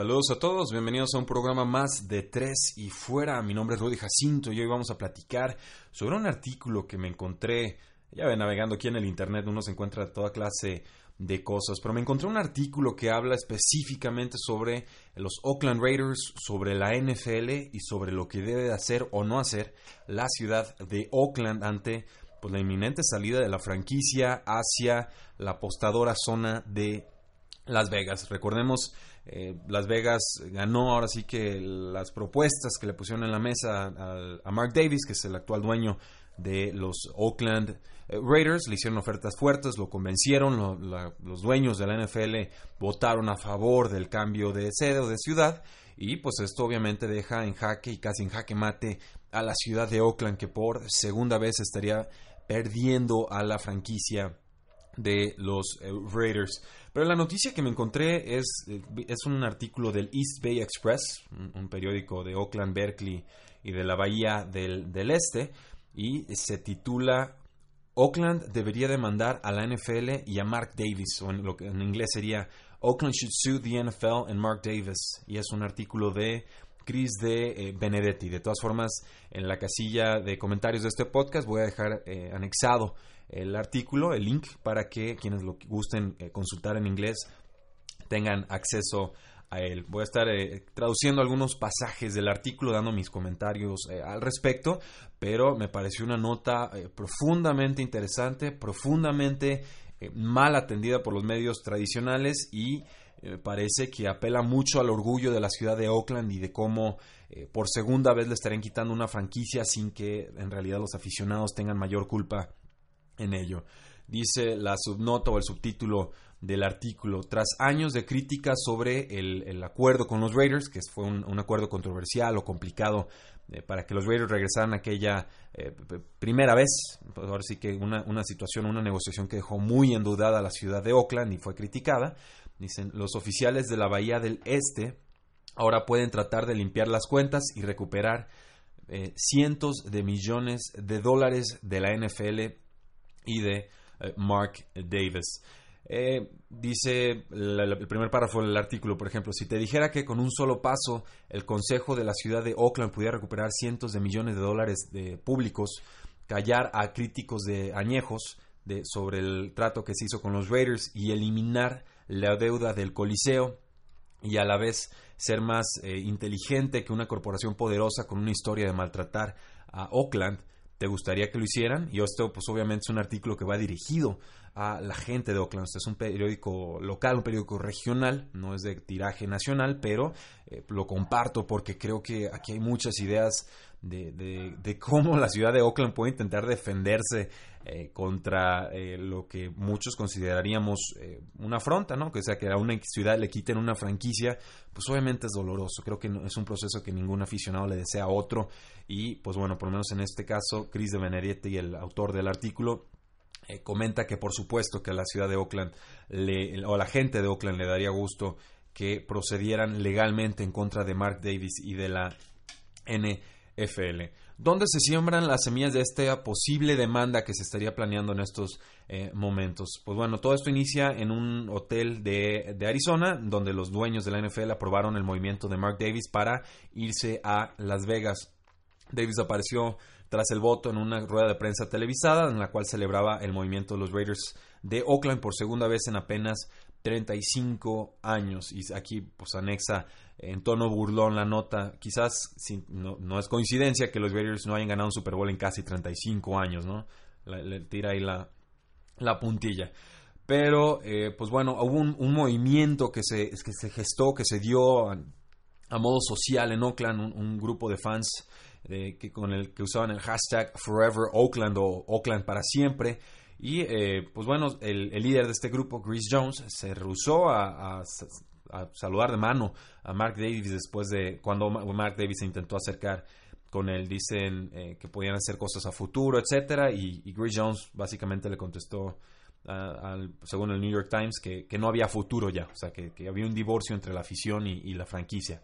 Saludos a todos, bienvenidos a un programa más de Tres y Fuera. Mi nombre es Rudy Jacinto y hoy vamos a platicar sobre un artículo que me encontré, ya ve, navegando aquí en el internet, uno se encuentra toda clase de cosas, pero me encontré un artículo que habla específicamente sobre los Oakland Raiders, sobre la NFL y sobre lo que debe hacer o no hacer la ciudad de Oakland ante pues, la inminente salida de la franquicia hacia la apostadora zona de Las Vegas. Recordemos eh, Las Vegas ganó ahora sí que las propuestas que le pusieron en la mesa a, Mark Davis, que es el actual dueño de los Oakland eh, Raiders, le hicieron ofertas fuertes, lo convencieron, los dueños de la NFL votaron a favor del cambio de sede o de ciudad y pues esto obviamente deja en jaque y casi en jaque mate a la ciudad de Oakland que por segunda vez estaría perdiendo a la franquicia de los eh, Raiders. Pero la noticia que me encontré es, eh, es un artículo del East Bay Express, un, periódico de Oakland, Berkeley y de la Bahía del, del Este, y se titula Oakland debería demandar a la NFL y a Mark Davis, o en lo que en inglés sería Oakland should sue the NFL and Mark Davis, y es un artículo de Chris de eh, Benedetti. De todas formas, en la casilla de comentarios de este podcast voy a dejar anexado el artículo, el link, para que quienes lo gusten eh, consultar en inglés tengan acceso a él. Voy a estar eh, traduciendo algunos pasajes del artículo, dando mis comentarios eh, al respecto, pero me pareció una nota profundamente interesante, profundamente mal atendida por los medios tradicionales y parece que apela mucho al orgullo de la ciudad de Oakland y de cómo por segunda vez le estarían quitando una franquicia sin que en realidad los aficionados tengan mayor culpa en ello. Dice la subnota o el subtítulo del artículo, tras años de críticas sobre el, acuerdo con los Raiders, que fue un, acuerdo controversial o complicado eh, para que los Raiders regresaran aquella eh, primera vez, pues ahora sí que una, una situación, una negociación que dejó muy endudada a la ciudad de Oakland y fue criticada. Dicen, los oficiales de la Bahía del Este ahora pueden tratar de limpiar las cuentas y recuperar eh, cientos de millones de dólares de la NFL y de eh, Mark Davis. Eh, dice el primer párrafo del artículo, por ejemplo, si te dijera que con un solo paso el Consejo de la ciudad de Oakland pudiera recuperar cientos de millones de dólares de públicos, callar a críticos de añejos de, sobre el trato que se hizo con los Raiders y eliminar la deuda del Coliseo y a la vez ser más eh, inteligente que una corporación poderosa con una historia de maltratar a Oakland, te gustaría que lo hicieran. Y esto, pues obviamente es un artículo que va dirigido a la gente de Oakland. Este es un periódico local, un periódico regional, no es de tiraje nacional, pero eh, lo comparto porque creo que aquí hay muchas ideas de, de, cómo la ciudad de Oakland puede intentar defenderse eh, contra eh, lo que muchos consideraríamos eh, una afronta, ¿no? Que sea que a una ciudad le quiten una franquicia, pues obviamente es doloroso. Creo que es un proceso que ningún aficionado le desea a otro. Y pues bueno, por lo menos en este caso, Chris de Benedetti, el autor del artículo, comenta que por supuesto que a la ciudad de Oakland o a la gente de Oakland le daría gusto que procedieran legalmente en contra de Mark Davis y de la N FL. ¿Dónde se siembran las semillas de esta posible demanda que se estaría planeando en estos eh, momentos? Pues bueno, todo esto inicia en un hotel de, de, Arizona, donde los dueños de la NFL aprobaron el movimiento de Mark Davis para irse a Las Vegas. Davis apareció tras el voto en una rueda de prensa televisada en la cual celebraba el movimiento de los Raiders de Oakland por segunda vez en apenas 35 años. Y aquí pues anexa en tono burlón la nota. Quizás no, es coincidencia que los Raiders no hayan ganado un Super Bowl en casi 35 años, ¿no? Le, tira ahí la, la puntilla. Pero, eh, pues bueno, hubo un, movimiento que se, que se, gestó, que se dio a, modo social en Oakland, un, grupo de fans que, con el que usaban el hashtag Forever Oakland o Oakland para siempre Y eh, pues bueno, el, líder de este grupo, Chris Jones, se rehusó a, saludar de mano a Mark Davis después de cuando Mark Davis se intentó acercar con él. Dicen eh, que podían hacer cosas a futuro, etcétera, y, y Jones básicamente le contestó según el New York Times, que, no había futuro ya, o sea, que, había un divorcio entre la afición y, la franquicia.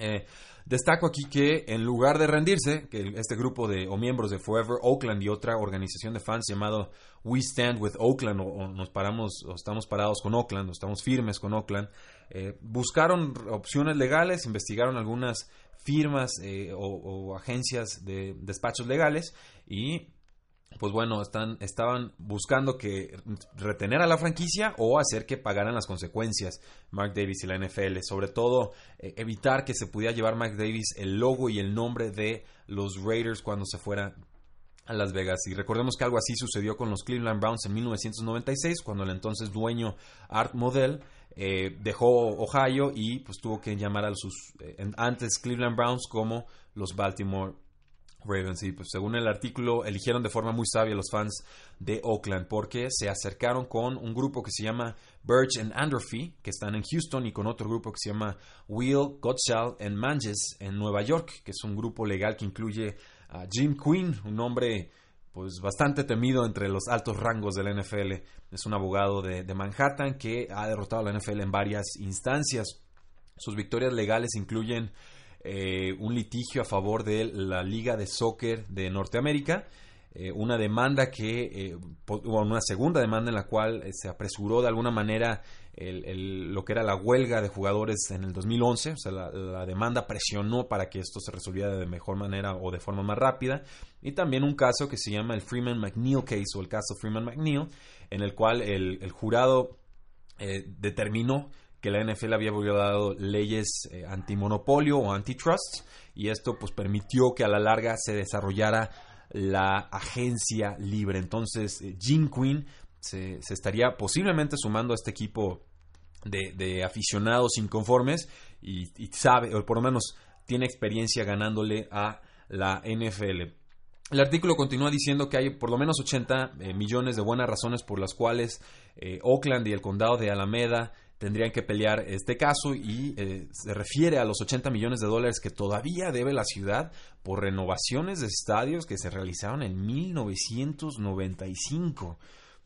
Eh, destaco aquí que en lugar de rendirse, que este grupo de o miembros de Forever Oakland y otra organización de fans llamado We Stand with Oakland o, nos paramos o estamos parados con Oakland o estamos firmes con Oakland, eh, buscaron opciones legales, investigaron algunas firmas eh, o, agencias de despachos legales y pues bueno, están, estaban buscando que retener a la franquicia o hacer que pagaran las consecuencias Mark Davis y la NFL. Sobre todo, eh, evitar que se pudiera llevar Mark Davis el logo y el nombre de los Raiders cuando se fuera a Las Vegas. Y recordemos que algo así sucedió con los Cleveland Browns en 1996, cuando el entonces dueño Art Modell eh, dejó Ohio y pues tuvo que llamar a sus eh, antes Cleveland Browns como los Baltimore Ravens, y pues según el artículo, eligieron de forma muy sabia los fans de Oakland porque se acercaron con un grupo que se llama Birch and Androphy, que están en Houston, y con otro grupo que se llama Will, Gottschall and Manges en Nueva York, que es un grupo legal que incluye a Jim Quinn, un hombre pues bastante temido entre los altos rangos de la NFL. Es un abogado de, de Manhattan que ha derrotado a la NFL en varias instancias. Sus victorias legales incluyen eh, un litigio a favor de la Liga de Soccer de Norteamérica, eh, una demanda que, eh, una segunda demanda en la cual se apresuró de alguna manera lo que era la huelga de jugadores en el 2011, o sea, la, demanda presionó para que esto se resolviera de mejor manera o de forma más rápida, y también un caso que se llama el Freeman McNeil case o el caso Freeman McNeil, en el cual el, jurado determinó que la NFL había violado leyes eh, antimonopolio o antitrust y esto pues permitió que a la larga se desarrollara la agencia libre. Entonces eh, Jim Quinn se, estaría posiblemente sumando a este equipo de, aficionados inconformes y, sabe, o por lo menos tiene experiencia ganándole a la NFL. El artículo continúa diciendo que hay por lo menos 80 eh, millones de buenas razones por las cuales Oakland y el condado de Alameda tendrían que pelear este caso y eh, se refiere a los 80 millones de dólares que todavía debe la ciudad por renovaciones de estadios que se realizaron en 1995. O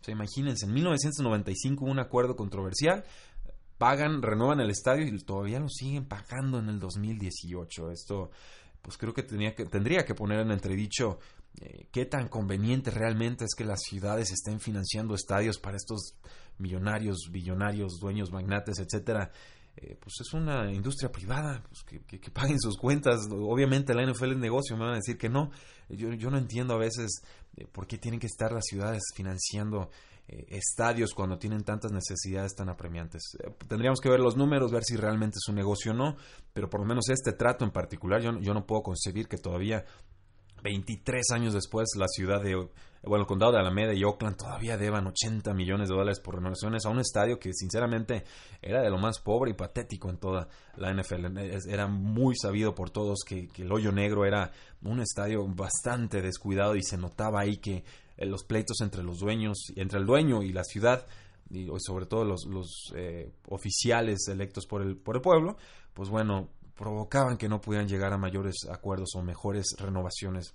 sea, imagínense, en 1995 hubo un acuerdo controversial, pagan, renuevan el estadio y todavía lo siguen pagando en el 2018. Esto, pues creo que, que tendría que poner en entredicho eh, qué tan conveniente realmente es que las ciudades estén financiando estadios para estos millonarios, billonarios, dueños, magnates, etcétera, eh, pues es una industria privada, pues que, paguen sus cuentas. Obviamente la NFL es negocio, me van a decir que no. Yo, no entiendo a veces eh, por qué tienen que estar las ciudades financiando estadios cuando tienen tantas necesidades tan apremiantes. tendríamos que ver los números, ver si realmente es un negocio o no, pero por lo menos este trato en particular, yo no puedo concebir que todavía 23 años después la ciudad de bueno, el condado de Alameda y Oakland todavía deban 80 millones de dólares por renovaciones a un estadio que sinceramente era de lo más pobre y patético en toda la NFL. Era muy sabido por todos que, el hoyo negro era un estadio bastante descuidado y se notaba ahí que eh, los pleitos entre los dueños, entre el dueño y la ciudad, y sobre todo los, eh, oficiales electos por el, por el pueblo, pues bueno, provocaban que no pudieran llegar a mayores acuerdos o mejores renovaciones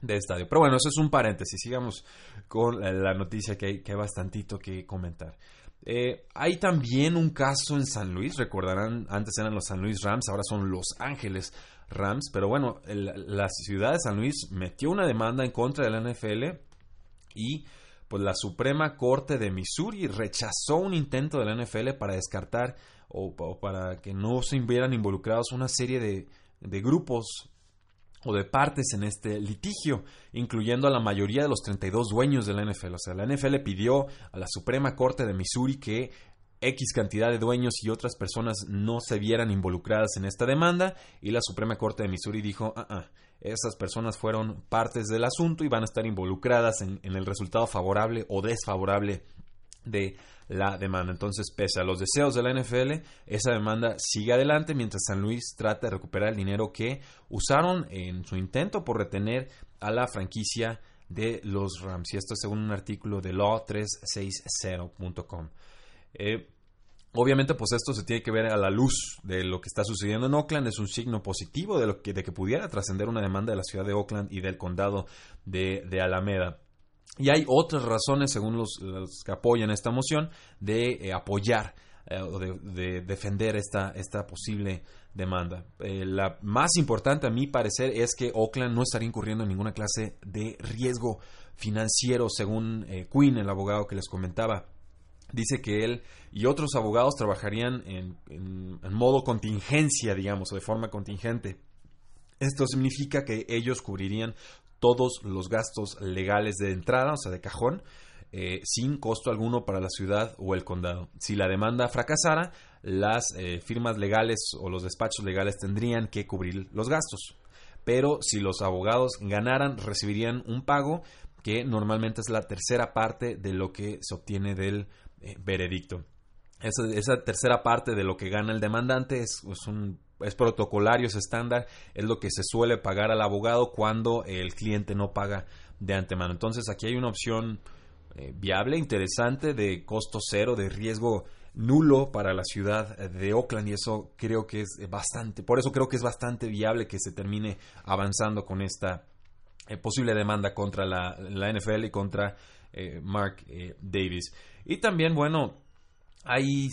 de estadio. Pero bueno, eso es un paréntesis. Sigamos con la noticia que hay, que hay bastantito que comentar. Eh, hay también un caso en San Luis, recordarán, antes eran los San Luis Rams, ahora son Los Ángeles Rams, pero bueno, la ciudad de San Luis metió una demanda en contra de la NFL y pues la Suprema Corte de Missouri rechazó un intento de la NFL para descartar o, para que no se vieran involucrados una serie de, de grupos o de partes en este litigio, incluyendo a la mayoría de los 32 dueños de la NFL. O sea, la NFL pidió a la Suprema Corte de Missouri que X cantidad de dueños y otras personas no se vieran involucradas en esta demanda y la Suprema Corte de Missouri dijo, ah, ah esas personas fueron partes del asunto y van a estar involucradas en el resultado favorable o desfavorable de la demanda. Entonces, pese a los deseos de la NFL, esa demanda sigue adelante mientras San Luis trata de recuperar el dinero que usaron en su intento por retener a la franquicia de los Rams. Y esto según un artículo de law360.com. Eh, obviamente, pues esto se tiene que ver a la luz de lo que está sucediendo en Oakland. Es un signo positivo de, lo que, de que pudiera trascender una demanda de la ciudad de Oakland y del condado de, Alameda. Y hay otras razones, según los, que apoyan esta moción, de eh, apoyar eh, o de, defender esta, esta posible demanda. Eh, la más importante a mi parecer es que Oakland no estaría incurriendo en ninguna clase de riesgo financiero, según Quinn, el abogado que les comentaba. Dice que él y otros abogados trabajarían en modo contingencia, digamos, o de forma contingente. Esto significa que ellos cubrirían todos los gastos legales de entrada, o sea, de cajón, eh, sin costo alguno para la ciudad o el condado. Si la demanda fracasara, las eh, firmas legales o los despachos legales tendrían que cubrir los gastos. Pero si los abogados ganaran, recibirían un pago que normalmente es la tercera parte de lo que se obtiene del eh, veredicto. Esa, tercera parte de lo que gana el demandante es, un, es protocolario, es estándar, es lo que se suele pagar al abogado cuando el cliente no paga de antemano. Entonces aquí hay una opción eh, viable, interesante, de costo cero, de riesgo nulo para la ciudad de Oakland y eso creo que es bastante, por eso creo que es bastante viable que se termine avanzando con esta eh, posible demanda contra la, NFL y contra eh, Mark Davis. Y también, bueno, hay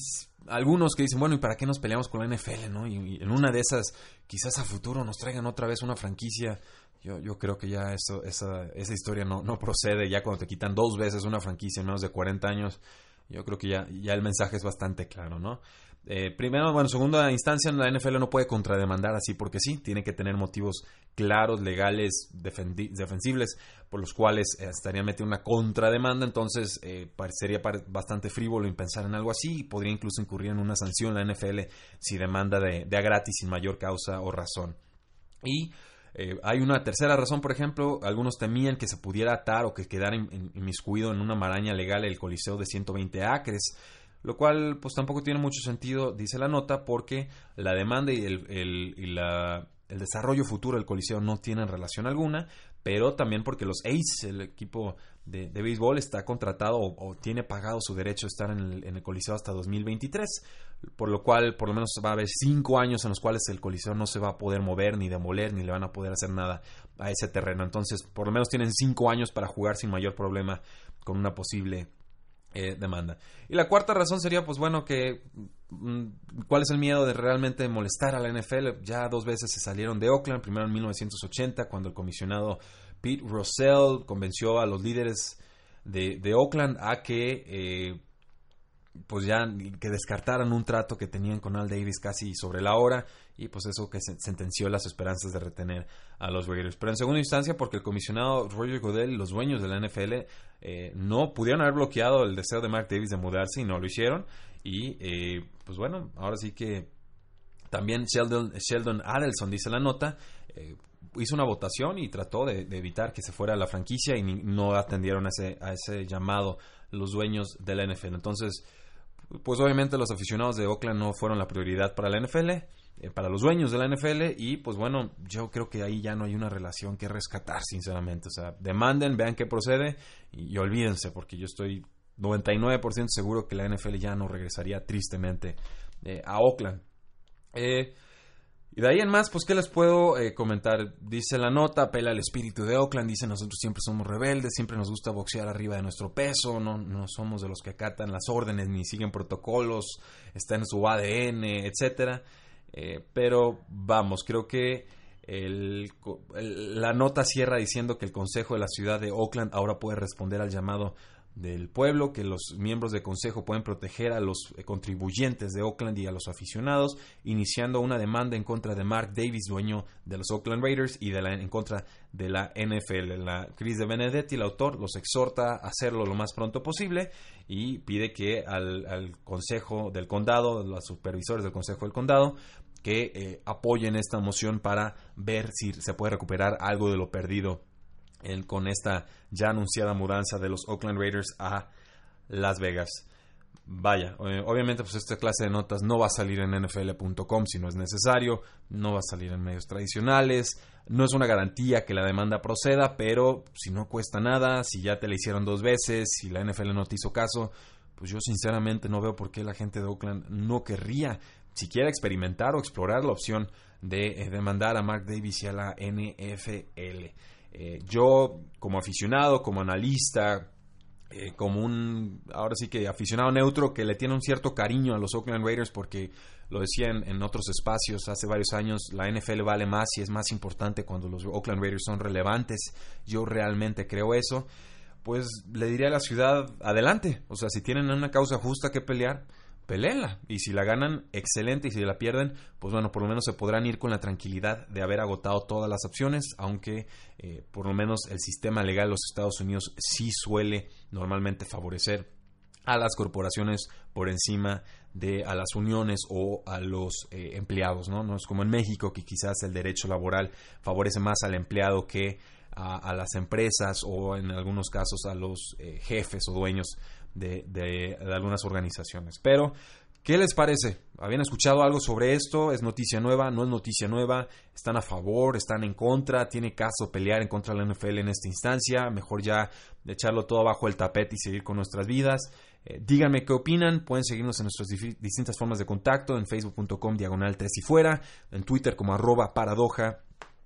algunos que dicen, bueno, ¿y para qué nos peleamos con la NFL? ¿no? y en una de esas, quizás a futuro nos traigan otra vez una franquicia yo, yo creo que ya eso, esa, esa historia no, no procede. Ya cuando te quitan dos veces una franquicia en menos de 40 años, yo creo que ya, ya el mensaje es bastante claro, ¿no? Eh, primero, bueno, segunda instancia, la NFL no puede contrademandar así porque sí, tiene que tener motivos claros, legales, defensibles, por los cuales eh, estaría metiendo una contrademanda, entonces eh, parecería bastante frívolo en pensar en algo así y podría incluso incurrir en una sanción la NFL si demanda de, de a gratis sin mayor causa o razón. Y eh, hay una tercera razón, por ejemplo, algunos temían que se pudiera atar o que quedara inmiscuido en una maraña legal el Coliseo de 120 acres, lo cual pues tampoco tiene mucho sentido, dice la nota, porque la demanda y el, el desarrollo futuro del Coliseo no tienen relación alguna, pero también porque los A's, el equipo de, béisbol, está contratado o, tiene pagado su derecho a estar en el, en el, Coliseo hasta 2023, por lo cual por lo menos va a haber cinco años en los cuales el Coliseo no se va a poder mover ni demoler ni le van a poder hacer nada a ese terreno. Entonces, por lo menos tienen cinco años para jugar sin mayor problema con una posible eh, demanda. Y la cuarta razón sería, pues bueno, que mm, cuál es el miedo de realmente molestar a la NFL. Ya dos veces se salieron de Oakland, primero en 1980, cuando el comisionado Pete Russell convenció a los líderes de, de Oakland a que eh, pues ya que descartaran un trato que tenían con Al Davis casi sobre la hora y pues eso que sentenció las esperanzas de retener a los Raiders. Pero en segunda instancia porque el comisionado Roger Goodell los dueños de la NFL eh, no pudieron haber bloqueado el deseo de Mark Davis de mudarse y no lo hicieron y eh, pues bueno, ahora sí que también Sheldon, Sheldon Adelson dice la nota eh, hizo una votación y trató de, evitar que se fuera la franquicia y no atendieron a ese, a ese llamado los dueños de la NFL. Entonces, pues obviamente los aficionados de Oakland no fueron la prioridad para la NFL, eh, para los dueños de la NFL y pues bueno, yo creo que ahí ya no hay una relación que rescatar, sinceramente. O sea, demanden, vean qué procede y, olvídense, porque yo estoy 99% seguro que la NFL ya no regresaría tristemente eh, a Oakland. Eh, y de ahí en más, pues, ¿qué les puedo eh, comentar? Dice la nota, apela al espíritu de Oakland, dice nosotros siempre somos rebeldes, siempre nos gusta boxear arriba de nuestro peso, no, no somos de los que acatan las órdenes ni siguen protocolos, está en su ADN, etcétera. Eh, pero vamos, creo que la nota cierra diciendo que el Consejo de la Ciudad de Oakland ahora puede responder al llamado del pueblo, que los miembros del consejo pueden proteger a los eh, contribuyentes de Oakland y a los aficionados, iniciando una demanda en contra de Mark Davis, dueño de los Oakland Raiders, y de la, en contra de la NFL. La Cris de Benedetti, el autor, los exhorta a hacerlo lo más pronto posible y pide que al, consejo del condado, los supervisores del consejo del condado, que eh, apoyen esta moción para ver si se puede recuperar algo de lo perdido con esta ya anunciada mudanza de los Oakland Raiders a Las Vegas. vaya, eh, obviamente pues esta clase de notas no va a salir en nfl.com si no es necesario, no va a salir en medios tradicionales, no es una garantía que la demanda proceda, pero si no cuesta nada, si ya te la hicieron dos veces, si la NFL no te hizo caso, pues yo sinceramente no veo por qué la gente de Oakland no querría siquiera experimentar o explorar la opción de eh, demandar a Mark Davis y a la NFL. Eh, yo como aficionado, como analista, eh, como un, ahora sí que aficionado neutro que le tiene un cierto cariño a los Oakland Raiders porque lo decía en, otros espacios hace varios años, la NFL vale más y es más importante cuando los Oakland Raiders son relevantes. Yo realmente creo eso. Pues le diría a la ciudad, adelante. O sea, si tienen una causa justa que pelear, peleenla. Y si la ganan, excelente. Y si la pierden, pues bueno, por lo menos se podrán ir con la tranquilidad de haber agotado todas las opciones, aunque eh, por lo menos el sistema legal de los Estados Unidos sí suele normalmente favorecer a las corporaciones por encima de a las uniones o a los eh, empleados, ¿no? No es como en México que quizás el derecho laboral favorece más al empleado que a, las empresas o en algunos casos a los eh, jefes o dueños de, algunas organizaciones. Pero, ¿qué les parece? ¿Habían escuchado algo sobre esto? ¿Es noticia nueva? ¿No es noticia nueva? ¿Están a favor? ¿Están en contra? ¿Tiene caso pelear en contra de la NFL en esta instancia? Mejor ya echarlo todo abajo el tapete y seguir con nuestras vidas. Eh, díganme qué opinan, pueden seguirnos en nuestras distintas formas de contacto, en facebook.com diagonal 3 y fuera, en Twitter como arroba paradoja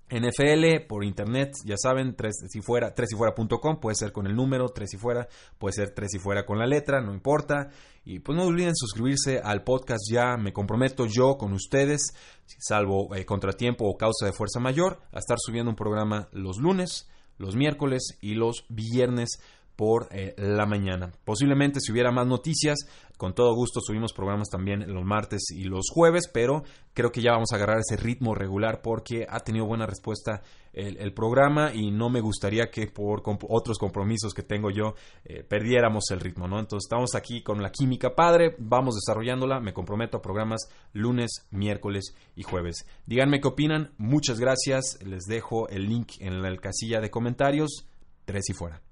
NFL por internet, ya saben, 3 si fuera, 3 y fuera.com, puede ser con el número 3 y fuera, puede ser 3 y fuera con la letra, no importa. Y pues no olviden suscribirse al podcast ya, me comprometo yo con ustedes, salvo eh, contratiempo o causa de fuerza mayor, a estar subiendo un programa los lunes, los miércoles y los viernes por eh, la mañana. Posiblemente si hubiera más noticias, con todo gusto subimos programas también los martes y los jueves, pero creo que ya vamos a agarrar ese ritmo regular porque ha tenido buena respuesta el, programa y no me gustaría que por otros compromisos que tengo yo eh, perdiéramos el ritmo, ¿no? Entonces estamos aquí con la química padre, vamos desarrollándola, me comprometo a programas lunes, miércoles y jueves. Díganme qué opinan, muchas gracias, les dejo el link en la casilla de comentarios, tres y fuera.